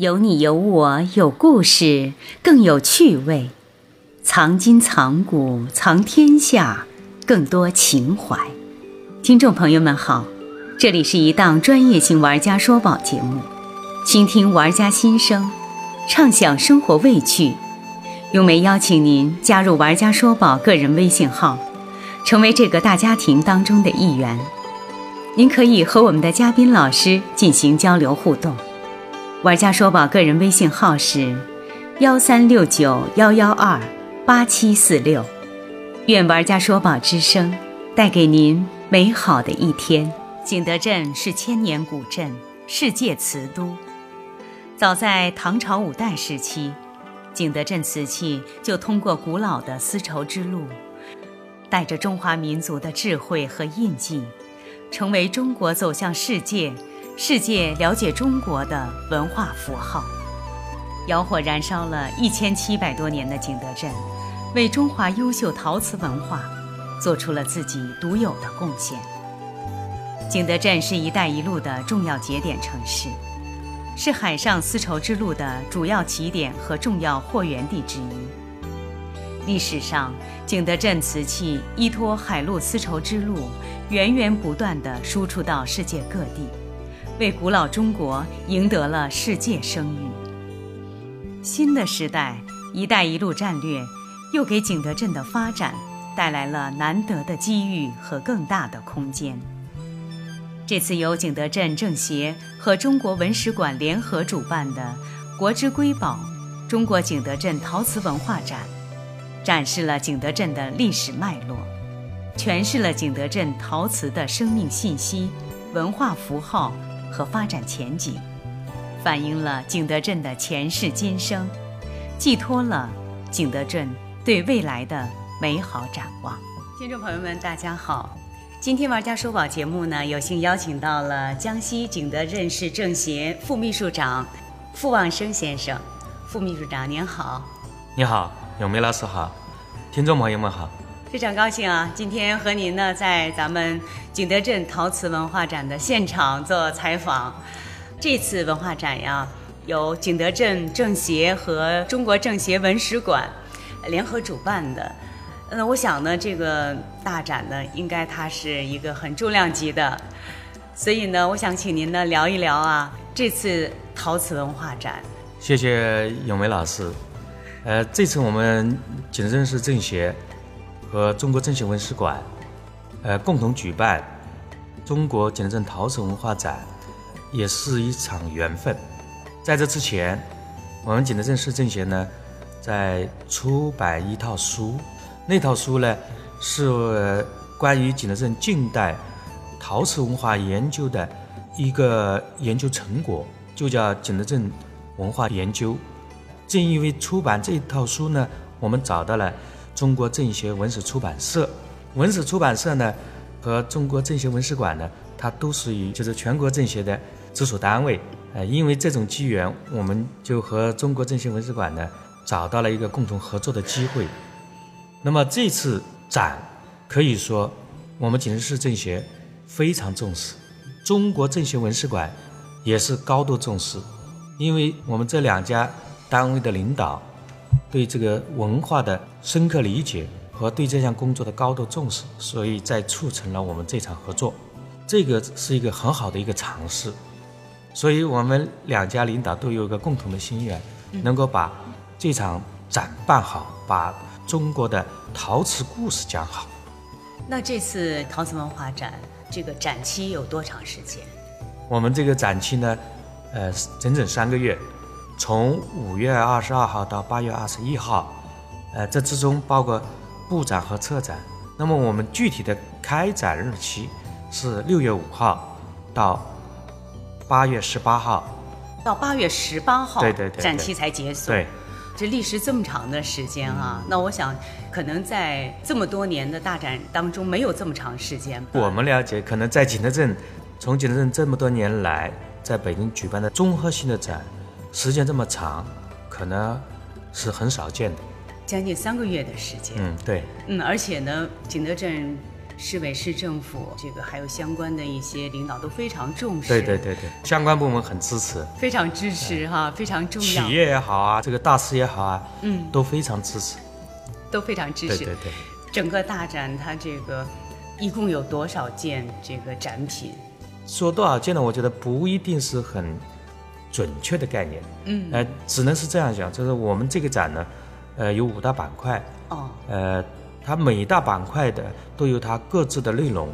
有你有我有故事，更有趣味；藏今藏古藏天下，更多情怀。听众朋友们好，这里是一档专业性玩家说宝节目，倾听玩家心声，畅享生活味趣。咏梅邀请您加入玩家说宝个人微信号，成为这个大家庭当中的一员。您可以和我们的嘉宾老师进行交流互动。玩家说宝个人微信号是幺三六九幺幺二八七四六。愿玩家说宝之声带给您美好的一天。景德镇是千年古镇，世界瓷都。早在唐朝五代时期，景德镇瓷器就通过古老的丝绸之路，带着中华民族的智慧和印记，成为中国走向世界。世界了解中国的文化符号，窑火燃烧了一千七百多年的景德镇，为中华优秀陶瓷文化做出了自己独有的贡献。景德镇是一带一路的重要节点城市，是海上丝绸之路的主要起点和重要货源地之一。历史上，景德镇瓷器依托海陆丝绸之路，源源不断地输出到世界各地。为古老中国赢得了世界声誉。新的时代“一带一路”战略又给景德镇的发展带来了难得的机遇和更大的空间。这次由景德镇政协和中国文史馆联合主办的“国之瑰宝——中国景德镇陶瓷文化展”，展示了景德镇的历史脉络，诠释了景德镇陶瓷的生命信息、文化符号。和发展前景，反映了景德镇的前世今生，寄托了景德镇对未来的美好展望。听众朋友们，大家好！今天玩家说宝节目呢，有幸邀请到了江西景德镇市政协副秘书长傅旺生先生。副秘书长您好，你好，永梅老师好，听众朋友们好。非常高兴啊，今天和您呢在咱们景德镇陶瓷文化展的现场做采访。这次文化展呀，由景德镇政协和中国政协文史馆联合主办的。嗯，我想呢，这个大展呢，应该它是一个很重量级的。所以呢，我想请您呢聊一聊啊，这次陶瓷文化展。谢谢永梅老师。呃，这次我们景德镇市政协。和中国政协文史馆，呃，共同举办中国景德镇陶瓷文化展，也是一场缘分。在这之前，我们景德镇市政协呢，在出版一套书，那套书呢是关于景德镇近代陶瓷文化研究的一个研究成果，就叫《景德镇文化研究》。正因为出版这套书呢，我们找到了。中国政协文史出版社，文史出版社呢，和中国政协文史馆呢，它都属于就是全国政协的直属单位。呃，因为这种机缘，我们就和中国政协文史馆呢，找到了一个共同合作的机会。那么这次展，可以说我们景德市政协非常重视，中国政协文史馆也是高度重视，因为我们这两家单位的领导。对这个文化的深刻理解和对这项工作的高度重视，所以在促成了我们这场合作。这个是一个很好的一个尝试，所以我们两家领导都有一个共同的心愿，能够把这场展办好，把中国的陶瓷故事讲好。那这次陶瓷文化展这个展期有多长时间？我们这个展期呢，呃，整整三个月。从五月二十二号到八月二十一号，呃，这之中包括布展和策展。那么我们具体的开展日期是六月五号到八月十八号。到八月十八号，对对对，展期才结束。对，这历时这么长的时间啊，那我想可能在这么多年的大展当中没有这么长时间。我们了解，可能在景德镇，从景德镇这么多年来在北京举办的综合性的展。时间这么长，可能是很少见的，将近三个月的时间。嗯，对。嗯，而且呢，景德镇市委市政府这个还有相关的一些领导都非常重视，对对对对，相关部门很支持，非常支持哈，非常重要。企业也好啊，这个大师也好啊，嗯，都非常支持，都非常支持。对对对。整个大展它这个一共有多少件这个展品？说多少件呢？我觉得不一定是很准确的概念。嗯，呃，只能是这样讲，就是我们这个展呢，呃，有五大板块。哦。呃，它每一大板块的都有它各自的内容。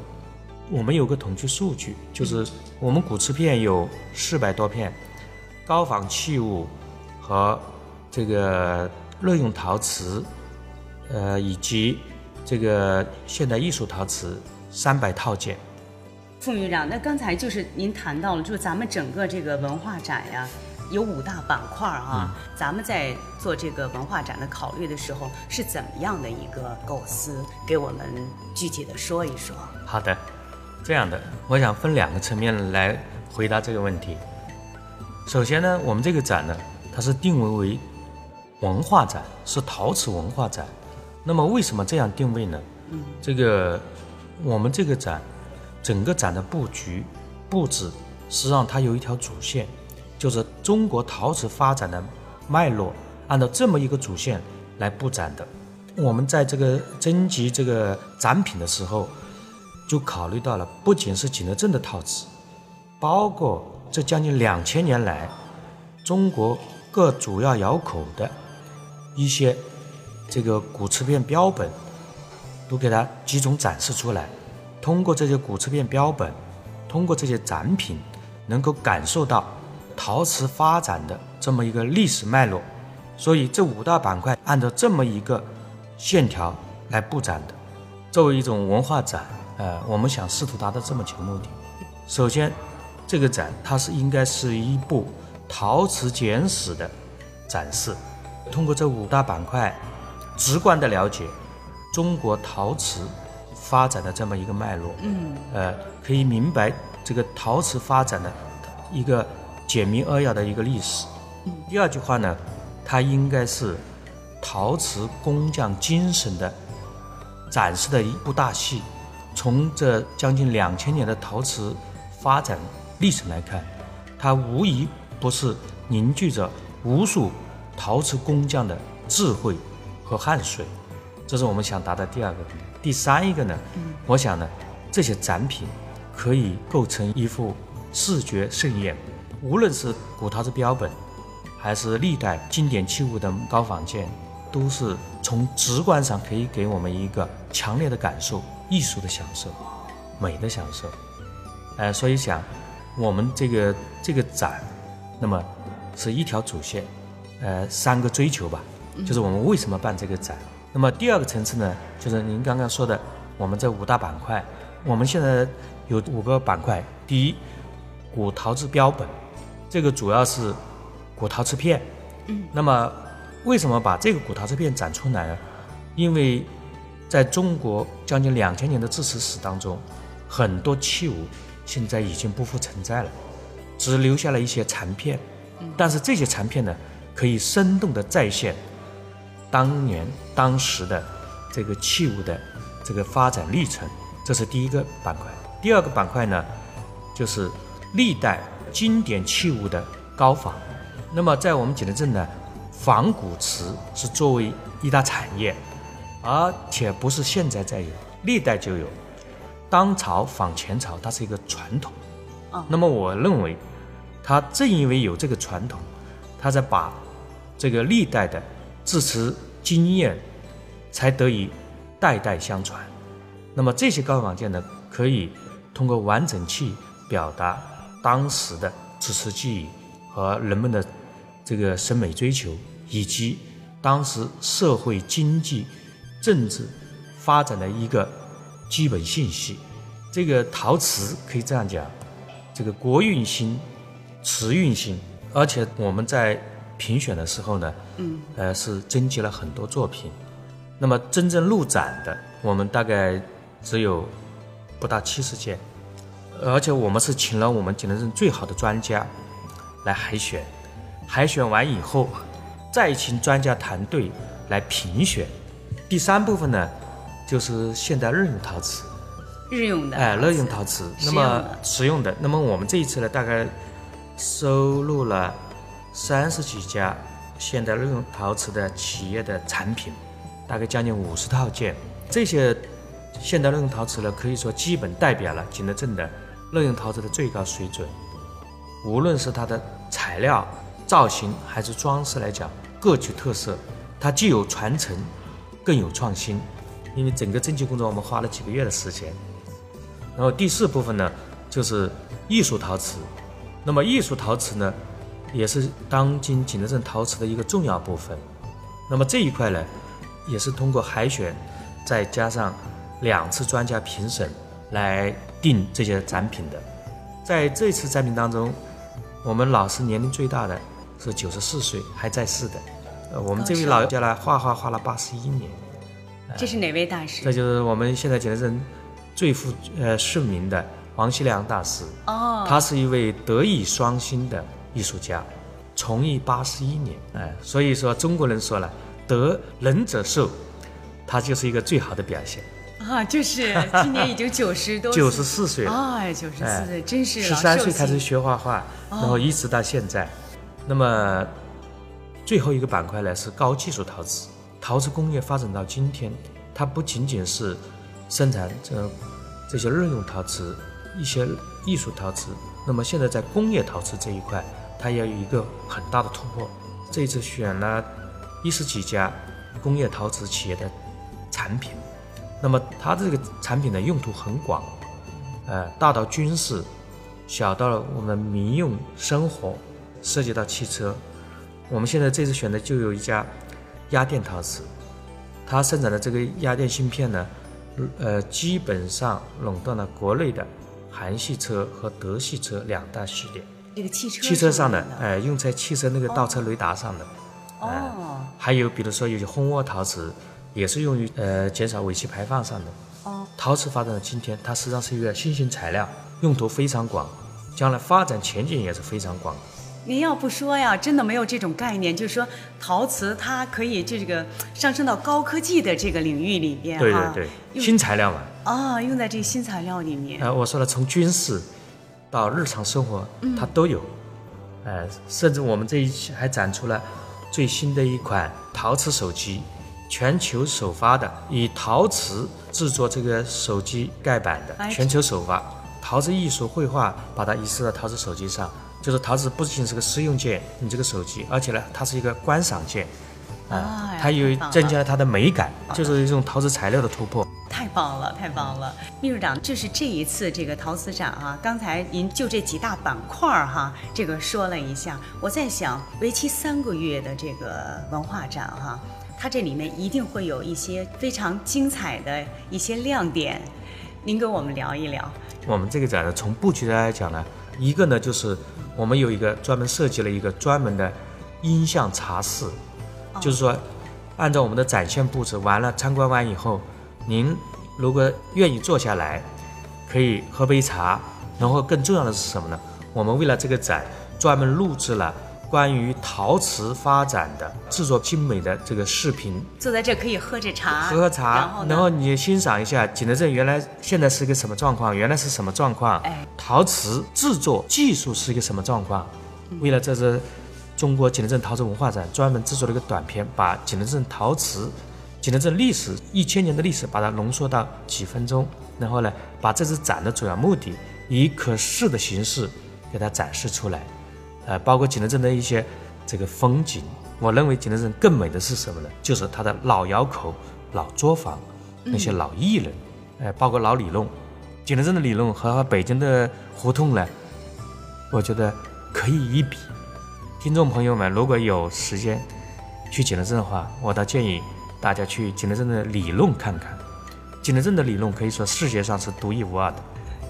我们有个统计数据，就是我们古瓷片有四百多片，高仿器物和这个乐用陶瓷，呃，以及这个现代艺术陶瓷三百套件。副院长，那刚才就是您谈到了，就是咱们整个这个文化展呀，有五大板块啊。咱们在做这个文化展的考虑的时候，是怎么样的一个构思？给我们具体的说一说。好的，这样的，我想分两个层面来回答这个问题。首先呢，我们这个展呢，它是定位为文化展，是陶瓷文化展。那么为什么这样定位呢？嗯，这个我们这个展。整个展的布局布置，实际上它有一条主线，就是中国陶瓷发展的脉络，按照这么一个主线来布展的。我们在这个征集这个展品的时候，就考虑到了不仅是景德镇的陶瓷，包括这将近两千年来中国各主要窑口的一些这个古瓷片标本，都给它集中展示出来。通过这些古瓷片标本，通过这些展品，能够感受到陶瓷发展的这么一个历史脉络。所以这五大板块按照这么一个线条来布展的，作为一种文化展，呃，我们想试图达到这么几个目的。首先，这个展它是应该是一部陶瓷简史的展示，通过这五大板块，直观的了解中国陶瓷。发展的这么一个脉络，嗯，呃，可以明白这个陶瓷发展的一个简明扼要的一个历史。第二句话呢，它应该是陶瓷工匠精神的展示的一部大戏。从这将近两千年的陶瓷发展历程来看，它无疑不是凝聚着无数陶瓷工匠的智慧和汗水。这是我们想达到第二个。第三一个呢，我想呢，这些展品可以构成一幅视觉盛宴。无论是古陶瓷标本，还是历代经典器物的高仿件，都是从直观上可以给我们一个强烈的感受：艺术的享受，美的享受。呃，所以想，我们这个这个展，那么是一条主线，呃，三个追求吧，就是我们为什么办这个展。那么第二个层次呢，就是您刚刚说的，我们这五大板块，我们现在有五个板块。第一，古陶瓷标本，这个主要是古陶瓷片。嗯。那么为什么把这个古陶瓷片展出来呢？因为在中国将近两千年的制瓷史当中，很多器物现在已经不复存在了，只留下了一些残片。嗯。但是这些残片呢，可以生动的再现。当年当时的这个器物的这个发展历程，这是第一个板块。第二个板块呢，就是历代经典器物的高仿。那么在我们景德镇呢，仿古瓷是作为一大产业，而且不是现在在有，历代就有。当朝仿前朝，它是一个传统。那么我认为，它正因为有这个传统，它在把这个历代的制瓷。经验才得以代代相传。那么这些高仿件呢，可以通过完整器表达当时的知识记忆和人们的这个审美追求，以及当时社会经济政治发展的一个基本信息。这个陶瓷可以这样讲，这个国运兴，瓷运兴，而且我们在。评选的时候呢，嗯，呃，是征集了很多作品，那么真正入展的，我们大概只有不到七十件，而且我们是请了我们景德镇最好的专家来海选，海选完以后，再请专家团队来评选。第三部分呢，就是现代日用陶瓷，日用的，哎，日用陶瓷，那么实用的。那么我们这一次呢，大概收录了三十几家现代日用陶瓷的企业的产品，大概将近五十套件。这些现代日用陶瓷呢，可以说基本代表了景德镇的日用陶瓷的最高水准。无论是它的材料、造型还是装饰来讲，各具特色。它既有传承，更有创新。因为整个征集工作，我们花了几个月的时间。然后第四部分呢，就是艺术陶瓷。那么艺术陶瓷呢，也是当今景德镇陶瓷的一个重要部分。那么这一块呢，也是通过海选，再加上两次专家评审来定这些展品的。在这次展品当中，我们老师年龄最大的是九十四岁还在世的。呃，我们这位老人家呢，画画画了八十一年。这是哪位大师？这就是我们现在景德镇最负呃盛名的王锡良大师。哦，他是一位德艺双馨的艺术家，从艺八十一年。哎，所以说中国人说了，得仁者寿，他就是一个最好的表现。啊，就是 今年已经九十多，九十四岁了。哎，九十四岁，真是十三岁开始学画画，然后一直到现在。那么最后一个板块呢是高技术陶瓷。陶瓷工业发展到今天，它不仅仅是生产这这些日用陶瓷、一些艺术陶瓷，那么现在在工业陶瓷这一块，它也有一个很大的突破。这一次选了一十几家工业陶瓷企业的产品，那么它这个产品的用途很广，呃，大到军事，小到了我们民用生活，涉及到汽车。我们现在这次选的就有一家。压电陶瓷，它生产的这个压电芯片呢，呃，基本上垄断了国内的韩系车和德系车两大系列。这个汽车汽车上的，哎，用在汽车那个倒车雷达上的。哦。还有比如说有些蜂窝陶瓷，也是用于呃减少尾气排放上的。哦。陶瓷发展到今天，它实际上是一个新型材料，用途非常广，将来发展前景也是非常广。您要不说呀，真的没有这种概念，就是说陶瓷它可以这个上升到高科技的这个领域里边哈。对对对，新材料嘛。啊，用在这新材料里面。呃，我说了，从军事到日常生活，它都有。呃，甚至我们这一期还展出了最新的一款陶瓷手机，全球首发的，以陶瓷制作这个手机盖板的，全球首发。陶瓷艺术绘画，把它移植到陶瓷手机上。就是陶瓷不仅是个实用件，你这个手机，而且呢，它是一个观赏件，啊，它有增加了它的美感，就是一种陶瓷材料的突破。太棒了，太棒了，秘书长，就是这一次这个陶瓷展啊，刚才您就这几大板块儿哈，这个说了一下，我在想，为期三个月的这个文化展哈，它这里面一定会有一些非常精彩的一些亮点，您跟我们聊一聊。我们这个展呢，从布局来讲呢，一个呢就是。我们有一个专门设计了一个专门的音像茶室，就是说，按照我们的展现布置完了，参观完以后，您如果愿意坐下来，可以喝杯茶，然后更重要的是什么呢？我们为了这个展，专门录制了。关于陶瓷发展的制作精美的这个视频，坐在这可以喝着茶，喝喝茶，然后你欣赏一下景德镇原来现在是一个什么状况，原来是什么状况？哎，陶瓷制作技术是一个什么状况？为了这次中国景德镇陶瓷文化展，专门制作了一个短片，把景德镇陶瓷、景德镇历史一千年的历史，把它浓缩到几分钟，然后呢，把这次展的主要目的以可视的形式给它展示出来。呃，包括景德镇的一些这个风景，我认为景德镇更美的是什么呢？就是它的老窑口、老作坊，那些老艺人，呃，包括老里弄，景德镇的里弄和北京的胡同呢，我觉得可以一比。听众朋友们，如果有时间去景德镇的话，我倒建议大家去景德镇的理论看看。景德镇的理论可以说世界上是独一无二的。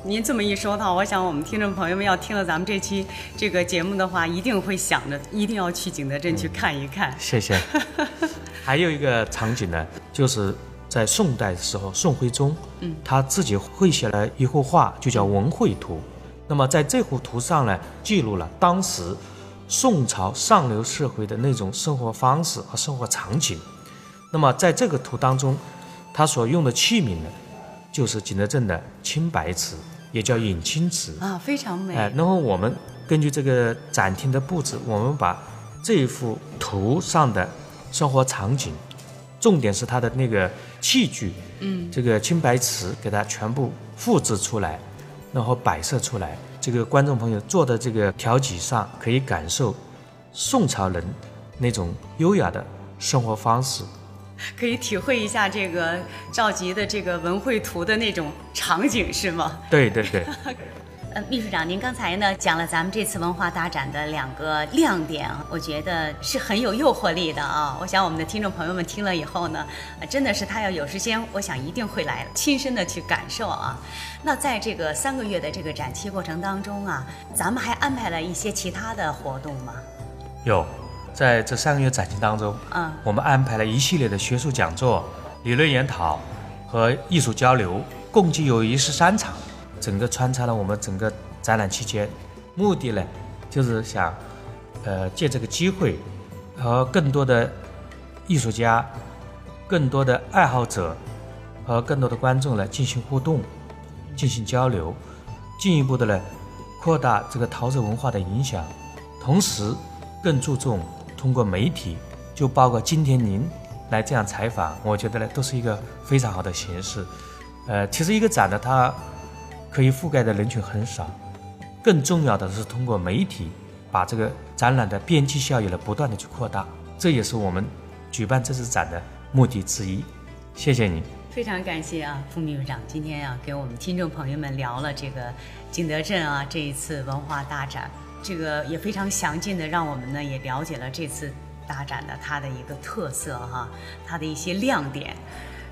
您这么一说的话，我想我们听众朋友们要听了咱们这期这个节目的话，一定会想着一定要去景德镇去看一看。谢谢。还有一个场景呢，就是在宋代的时候，宋徽宗，嗯，他自己绘写了一幅画，就叫《文会图》。那么在这幅图上呢，记录了当时宋朝上流社会的那种生活方式和生活场景。那么在这个图当中，他所用的器皿呢？就是景德镇的青白瓷，也叫隐青瓷啊，非常美。哎，然后我们根据这个展厅的布置，我们把这一幅图上的生活场景，重点是它的那个器具，嗯，这个青白瓷给它全部复制出来，然后摆设出来。这个观众朋友坐的这个条脊上，可以感受宋朝人那种优雅的生活方式，可以体会一下这个赵佶的这个文绘图的那种场景，是吗？对对对。呃，秘书长，您刚才呢讲了咱们这次文化大展的两个亮点，我觉得是很有诱惑力的啊。我想我们的听众朋友们听了以后呢，真的是他要有时间，我想一定会来亲身的去感受啊。那在这个三个月的这个展期过程当中啊，咱们还安排了一些其他的活动吗？有，在这三个月展期当中，嗯，我们安排了一系列的学术讲座、理论研讨和艺术交流，共计有一十三场。整个穿插了我们整个展览期间，目的呢，就是想，呃，借这个机会，和更多的艺术家、更多的爱好者和更多的观众来进行互动、进行交流，进一步的呢，扩大这个陶瓷文化的影响，同时更注重通过媒体，就包括今天您来这样采访，我觉得呢，都是一个非常好的形式。呃，其实一个展呢，它可以覆盖的人群很少，更重要的是通过媒体把这个展览的边际效益呢不断的去扩大，这也是我们举办这次展的目的之一。谢谢你，非常感谢啊，副秘书长今天啊给我们听众朋友们聊了这个景德镇啊这一次文化大展，这个也非常详尽的让我们呢也了解了这次大展的它的一个特色哈，它的一些亮点。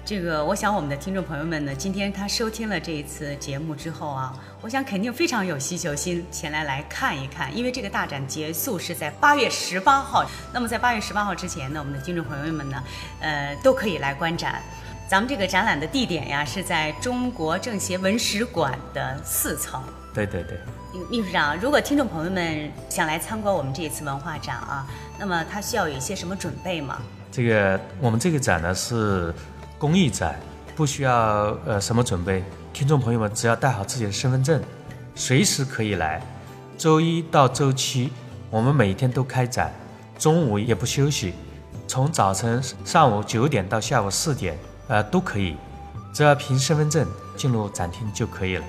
这个，我想我们的听众朋友们呢，今天他收听了这一次节目之后啊，我想肯定非常有需求心前来来看一看，因为这个大展结束是在八月十八号。那么在八月十八号之前呢，我们的听众朋友们呢，呃，都可以来观展。咱们这个展览的地点呀，是在中国政协文史馆的四层。对对对。秘书长，如果听众朋友们想来参观我们这一次文化展啊，那么他需要有一些什么准备吗？这个我们这个展呢是。公益展不需要呃什么准备，听众朋友们只要带好自己的身份证，随时可以来。周一到周七，我们每天都开展，中午也不休息，从早晨上午九点到下午四点，呃都可以，只要凭身份证进入展厅就可以了。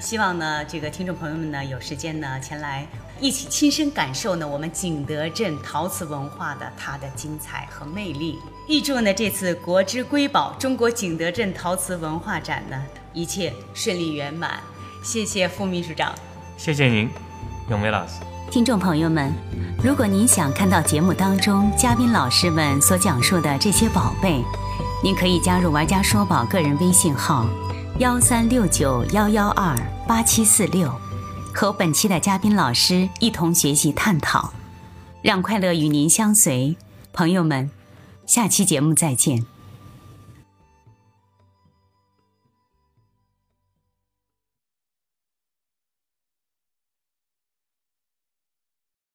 希望呢，这个听众朋友们呢，有时间呢前来一起亲身感受呢我们景德镇陶瓷文化的它的精彩和魅力。预祝呢这次国之瑰宝中国景德镇陶瓷文化展呢一切顺利圆满。谢谢副秘书长，谢谢您，永梅老师。听众朋友们，如果您想看到节目当中嘉宾老师们所讲述的这些宝贝，您可以加入玩家说宝个人微信号。幺三六九幺幺二八七四六，和本期的嘉宾老师一同学习探讨，让快乐与您相随，朋友们，下期节目再见。